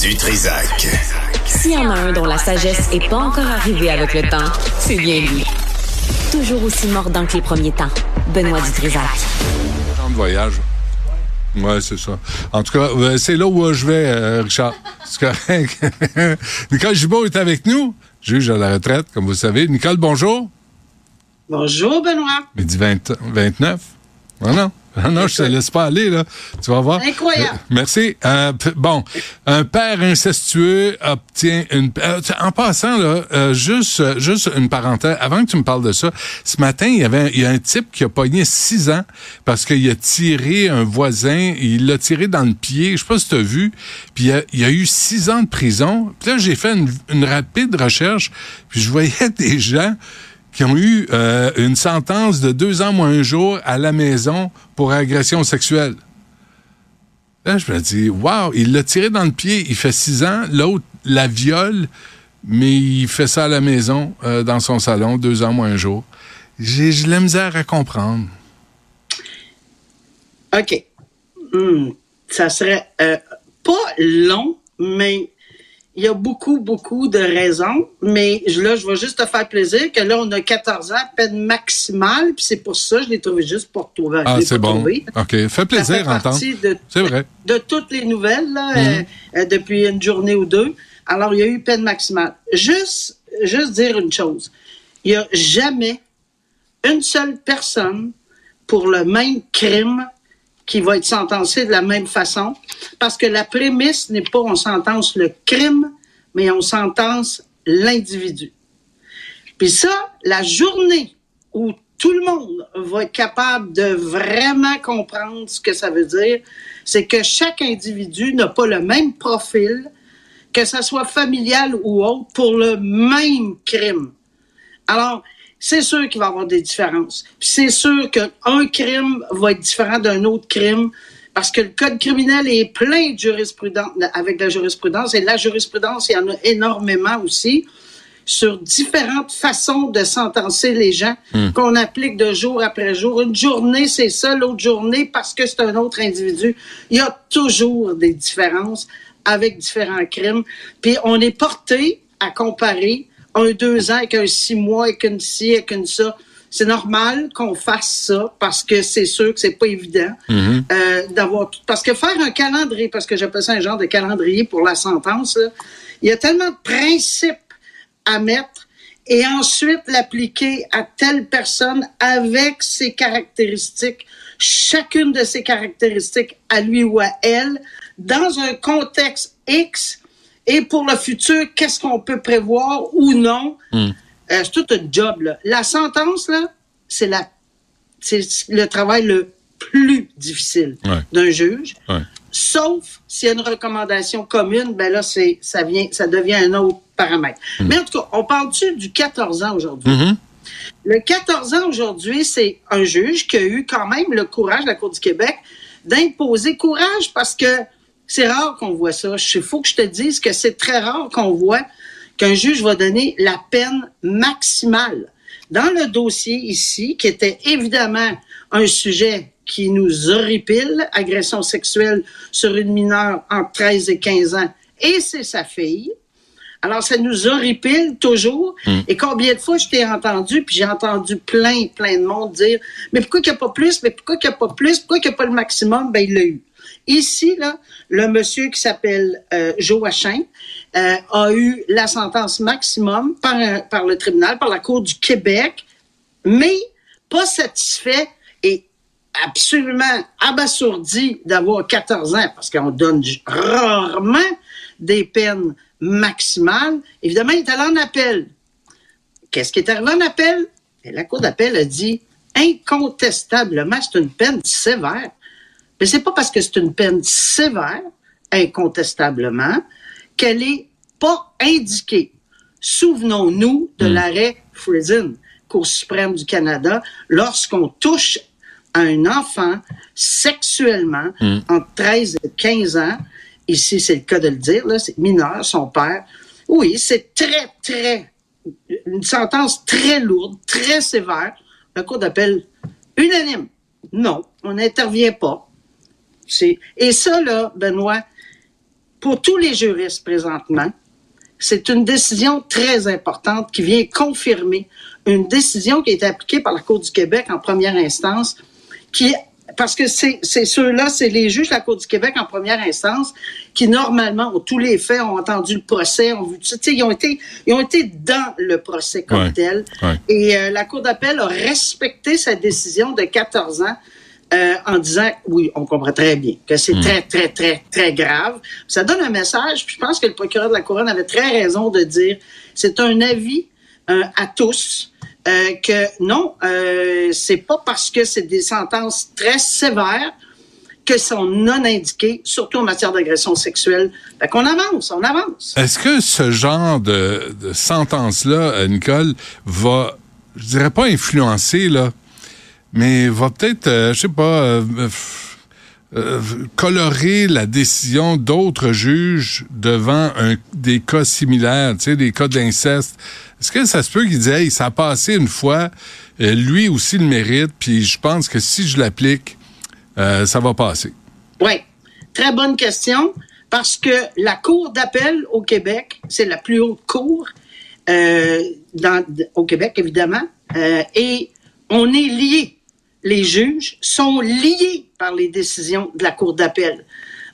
du Trisac. S'il y en a un dont la sagesse n'est pas encore arrivée avec le temps, c'est bien lui. Toujours aussi mordant que les premiers temps. Benoît Dutrisac. Temps de voyage. Ouais, c'est ça. En tout cas, euh, c'est là où euh, je vais, euh, Richard. C'est correct. Nicole Gibault est avec nous, juge à la retraite, comme vous le savez. Nicole, bonjour. Bonjour, Benoît. Midi 20 29. Non, non. Ah non, je te laisse pas aller, là. Tu vas voir. Incroyable. Euh, merci. Euh, bon, un père incestueux obtient une... euh, en passant, là, juste, juste une parenthèse, avant que tu me parles de ça, ce matin, il y avait il y a un type qui a pogné six ans parce qu'il a tiré un voisin, il l'a tiré dans le pied, je sais pas si tu as vu, puis il y a, il y a eu six ans de prison. Puis là, j'ai fait une, une rapide recherche, puis je voyais des gens qui ont eu euh, une sentence de deux ans moins un jour à la maison pour agression sexuelle. Là, je me dis, wow, il l'a tiré dans le pied, il fait six ans, l'autre la viole, mais il fait ça à la maison, euh, dans son salon, deux ans moins un jour. J'ai de la misère à comprendre. OK. Hmm, Ça serait euh, pas long, mais il y a beaucoup, beaucoup de raisons. Mais là, je vais juste te faire plaisir que là, on a 14 ans, peine maximale, puis c'est pour ça que je l'ai trouvé juste pour trouver. Ah, c'est bon. trouvé. OK. Fait Ça plaisir fait de, C'est vrai. de toutes les nouvelles là, Mhm. euh, euh, depuis une journée ou deux. Alors, il y a eu peine maximale. Juste, juste dire une chose. Il n'y a jamais une seule personne pour le même crime qui va être sentencée de la même façon, parce que la prémisse n'est pas on sentence le crime, mais on sentence l'individu. Puis ça, la journée où tout le monde va être capable de vraiment comprendre ce que ça veut dire, c'est que chaque individu n'a pas le même profil, que ça soit familial ou autre, pour le même crime. Alors, c'est sûr qu'il va y avoir des différences. Puis c'est sûr qu'un crime va être différent d'un autre crime parce que le code criminel est plein de jurisprudence, avec la jurisprudence, et la jurisprudence, il y en a énormément aussi sur différentes façons de sentencer les gens qu'on applique de jour après jour. Une journée, c'est ça, l'autre journée, parce que c'est un autre individu. Il y a toujours des différences avec différents crimes. Puis on est porté à comparer un deux ans avec un six mois, avec une ci, avec une ça. C'est normal qu'on fasse ça parce que c'est sûr que c'est pas évident euh, d'avoir tout. Parce que faire un calendrier, parce que j'appelle ça un genre de calendrier pour la sentence, là, il y a tellement de principes à mettre et ensuite l'appliquer à telle personne avec ses caractéristiques, chacune de ses caractéristiques à lui ou à elle, dans un contexte X, et pour le futur, qu'est-ce qu'on peut prévoir ou non? Euh, c'est tout un job. Là. La sentence, là, c'est la c'est le travail le plus difficile Ouais. d'un juge. Ouais. Sauf s'il y a une recommandation commune, ben là, c'est, ça vient, ça devient un autre paramètre. Mais en tout cas, on parle-tu du 14 ans aujourd'hui? Mhm. Le 14 ans aujourd'hui, c'est un juge qui a eu quand même le courage, la Cour du Québec, d'imposer courage parce que c'est rare qu'on voit ça. Il faut que je te dise que c'est très rare qu'on voit qu'un juge va donner la peine maximale. Dans le dossier ici, qui était évidemment un sujet qui nous horripile, agression sexuelle sur une mineure entre 13 et 15 ans, et c'est sa fille, alors, ça nous horripile toujours. Et combien de fois je t'ai entendu, puis j'ai entendu plein, plein de monde dire, mais pourquoi qu'il n'y a pas plus, mais pourquoi qu'il n'y a pas plus, pourquoi qu'il n'y a pas le maximum? Ben, il l'a eu. Ici, là, le monsieur qui s'appelle euh, Joachim euh, a eu la sentence maximum par, le tribunal, par la Cour du Québec, mais pas satisfait et absolument abasourdi d'avoir 14 ans, parce qu'on donne rarement des peines maximales. Évidemment, il est allé en appel. Qu'est-ce qui est arrivé en appel? La Cour d'appel a dit incontestablement, c'est une peine sévère. Mais c'est pas parce que c'est une peine sévère, incontestablement, qu'elle est pas indiquée. Souvenons-nous de l'arrêt Friesen, Cour suprême du Canada, lorsqu'on touche à un enfant sexuellement entre 13 et 15 ans, ici c'est le cas de le dire, là, c'est mineur, son père, oui, c'est très, très, une sentence très lourde, très sévère. La Cour d'appel unanime. Non, on n'intervient pas. Et ça, là, Benoît, pour tous les juristes présentement, c'est une décision très importante qui vient confirmer une décision qui a été appliquée par la Cour du Québec en première instance, qui parce que c'est ceux-là, c'est les juges de la Cour du Québec en première instance qui normalement ont tous les faits, ont entendu le procès, ont vu, ils ont été, ils ont été dans le procès comme tel. Et euh, la Cour d'appel a respecté sa décision de 14 ans euh, en disant oui, on comprend très bien que c'est hmm. très, très, très, très grave. Ça donne un message, puis je pense que le procureur de la Couronne avait très raison de dire c'est un avis euh, à tous. Euh, que non, c'est pas parce que c'est des sentences très sévères que sont non indiquées, surtout en matière d'agression sexuelle. Fait qu'on avance, on avance. Est-ce que ce genre de, de sentence-là, Nicole, va, je dirais pas influencer, là, mais va peut-être, euh, je sais pas, euh, euh, colorer la décision d'autres juges devant des cas similaires, tu sais, des cas d'inceste. Est-ce que ça se peut qu'il dise, hey, ça a passé une fois, lui aussi le mérite, puis je pense que si je l'applique, ça va passer? Oui, très bonne question, parce que la Cour d'appel au Québec, c'est la plus haute cour au Québec, évidemment, et on est lié les juges sont liés par les décisions de la Cour d'appel.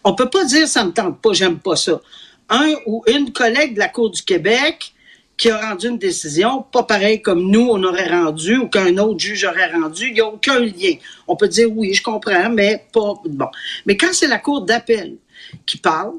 On peut pas dire ça me tente pas, j'aime pas ça. Un ou une collègue de la Cour du Québec qui a rendu une décision, pas pareil comme nous, on aurait rendu ou qu'un autre juge aurait rendu, il n'y a aucun lien. On peut dire oui, je comprends, mais pas bon. Mais quand c'est la Cour d'appel qui parle,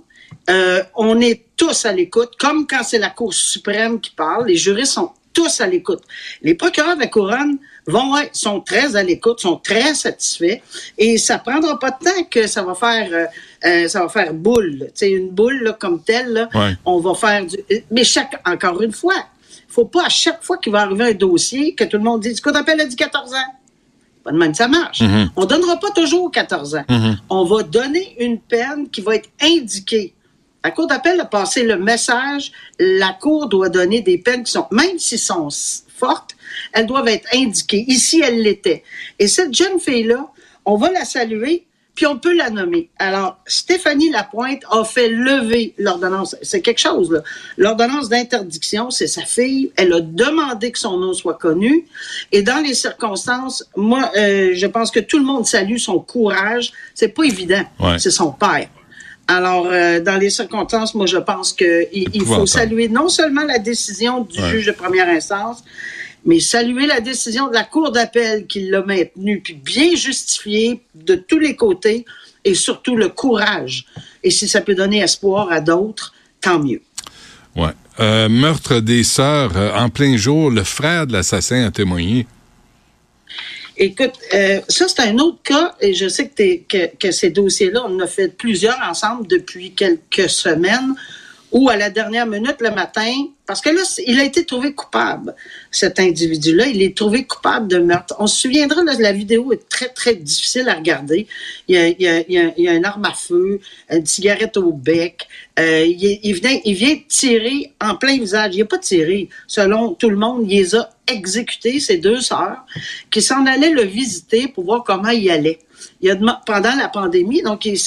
euh, on est tous à l'écoute, comme quand c'est la Cour suprême qui parle, les juristes sont tous à l'écoute. Les procureurs de la couronne vont être, sont très à l'écoute, sont très satisfaits, et ça prendra pas de temps que ça va faire, euh, euh, ça va faire boule. C'est une boule là, comme telle. Là, On va faire du. Mais chaque, encore une fois, faut pas à chaque fois qu'il va arriver un dossier que tout le monde dise, qu'on appelle dit 14 ans. Pas de même ça marche. Mm-hmm. On donnera pas toujours 14 ans. Mm-hmm. On va donner une peine qui va être indiquée. La Cour d'appel a passé le message, la Cour doit donner des peines qui sont, même s'ils sont fortes, elles doivent être indiquées. Ici, elle l'était. Et cette jeune fille-là, on va la saluer, puis on peut la nommer. Alors, Stéphanie Lapointe a fait lever l'ordonnance. C'est quelque chose, là. L'ordonnance d'interdiction, c'est sa fille. Elle a demandé que son nom soit connu. Et dans les circonstances, moi, euh, je pense que tout le monde salue son courage. C'est pas évident. C'est son père. Alors, euh, dans les circonstances, moi, je pense qu'il il faut saluer non seulement la décision du juge de première instance, mais saluer la décision de la Cour d'appel qui l'a maintenue, puis bien justifiée de tous les côtés, et surtout le courage. Et si ça peut donner espoir à d'autres, tant mieux. Ouais. Euh, meurtre des sœurs euh, en plein jour, le frère de l'assassin a témoigné. Écoute, euh, ça, c'est un autre cas, et je sais que, que, que ces dossiers-là, on en a fait plusieurs ensemble depuis quelques semaines, où à la dernière minute le matin, parce que là, il a été trouvé coupable, cet individu-là. Il est trouvé coupable de meurtre. On se souviendra, là, la vidéo est très, très difficile à regarder. Il y a, il y une arme à feu, une cigarette au bec. Euh, il, il, vient, tirer en plein visage. Il n'a pas tiré. Selon tout le monde, il les a exécutés, ces deux sœurs, qui s'en allaient le visiter pour voir comment il allait. Il a, pendant la pandémie, donc il,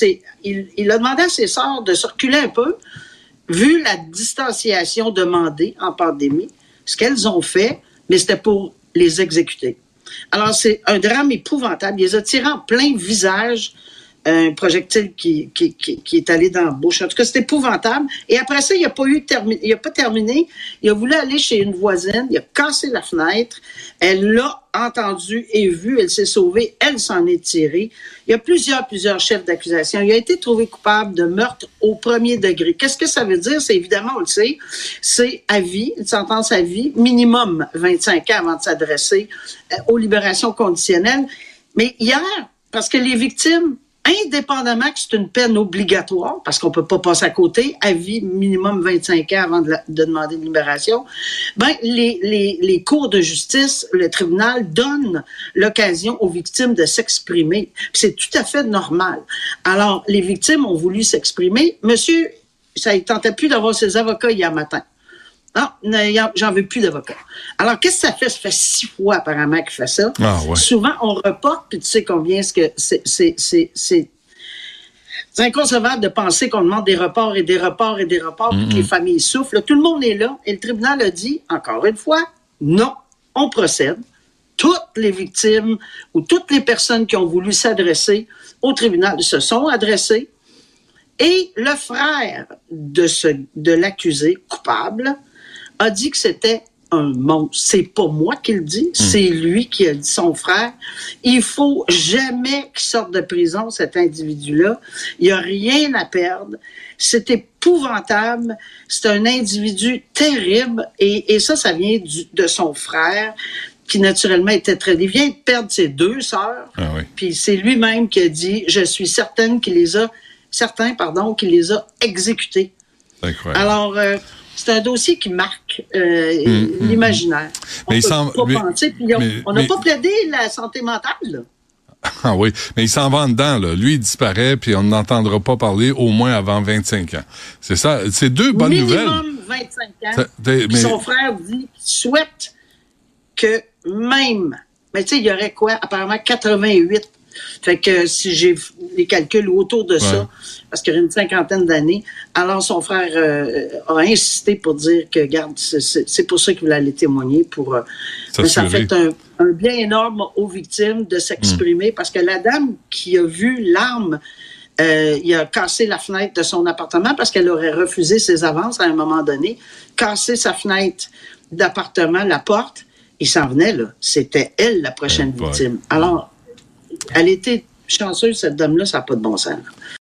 il, il a demandé à ses sœurs de circuler un peu vu la distanciation demandée en pandémie, ce qu'elles ont fait, mais c'était pour les exécuter. Alors, c'est un drame épouvantable. Il les a tirés en plein visage un projectile qui, qui, qui, est allé dans la bouche. En tout cas, c'était épouvantable. Et après ça, il n'a pas eu terminé. Il a pas terminé. Il a voulu aller chez une voisine. Il a cassé la fenêtre. Elle l'a entendu et vu. Elle s'est sauvée. Elle s'en est tirée. Il y a plusieurs, plusieurs chefs d'accusation. Il a été trouvé coupable de meurtre au premier degré. Qu'est-ce que ça veut dire? C'est évidemment, on le sait, c'est à vie, une sentence à vie, minimum 25 ans avant de s'adresser euh, aux libérations conditionnelles. Mais hier, parce que les victimes indépendamment que c'est une peine obligatoire, parce qu'on peut pas passer à côté, à vie minimum 25 ans avant de, demander une libération, ben, les cours de justice, le tribunal donne l'occasion aux victimes de s'exprimer. C'est tout à fait normal. Alors, les victimes ont voulu s'exprimer. Monsieur, ça ne tentait plus d'avoir ses avocats hier matin. Non, j'en veux plus d'avocat. Alors, qu'est-ce que ça fait? Ça fait six fois apparemment qu'il fait ça. Ah, Souvent, on reporte, puis tu sais combien ce que c'est. C'est inconcevable de penser qu'on demande des reports et des reports et des reports, puis que les familles souffrent. Tout le monde est là et le tribunal a dit, encore une fois, non, on procède. Toutes les victimes ou toutes les personnes qui ont voulu s'adresser au tribunal se sont adressées. Et le frère de, ce, de l'accusé coupable a dit que c'était un monstre. C'est pas moi qui le dis, c'est lui qui a dit son frère. Il faut jamais qu'il sorte de prison, cet individu-là. Il n'y a rien à perdre. C'est épouvantable. C'est un individu terrible. Et, et ça, ça vient du, de son frère qui naturellement était très... Il vient de perdre ses deux sœurs. Ah oui. Puis c'est lui-même qui a dit, je suis certaine qu'il les a, certain, pardon, qu'il les a exécutés. Incroyable. Alors, euh, c'est un dossier qui marque euh, Hum, l'imaginaire. On Mais il s'en- pas mais- penser, puis on- mais- n'a pas plaidé la santé mentale. là. Ah oui, mais il s'en va en dedans, là. Lui, il disparaît, puis on n'entendra pas parler au moins avant 25 ans. C'est ça. C'est deux bonnes nouvelles. Minimum 25 ans. Mais- son frère dit qu'il souhaite que même, mais tu sais, il y aurait quoi? Apparemment 88. Fait que si j'ai les calculs autour de Ouais. ça, parce qu'il y a une cinquantaine d'années, alors son frère euh, a insisté pour dire que, garde, c'est- pour ça qu'il voulait aller témoigner, pour... euh, mais ça S'assurer. fait un, un bien énorme aux victimes de s'exprimer, parce que la dame qui a vu l'arme euh, il a cassé la fenêtre de son appartement parce qu'elle aurait refusé ses avances à un moment donné, cassé sa fenêtre d'appartement, la porte, il s'en venait là. C'était elle la prochaine Eh victime. Alors, elle était chanceuse, cette dame-là, ça n'a pas de bon sens.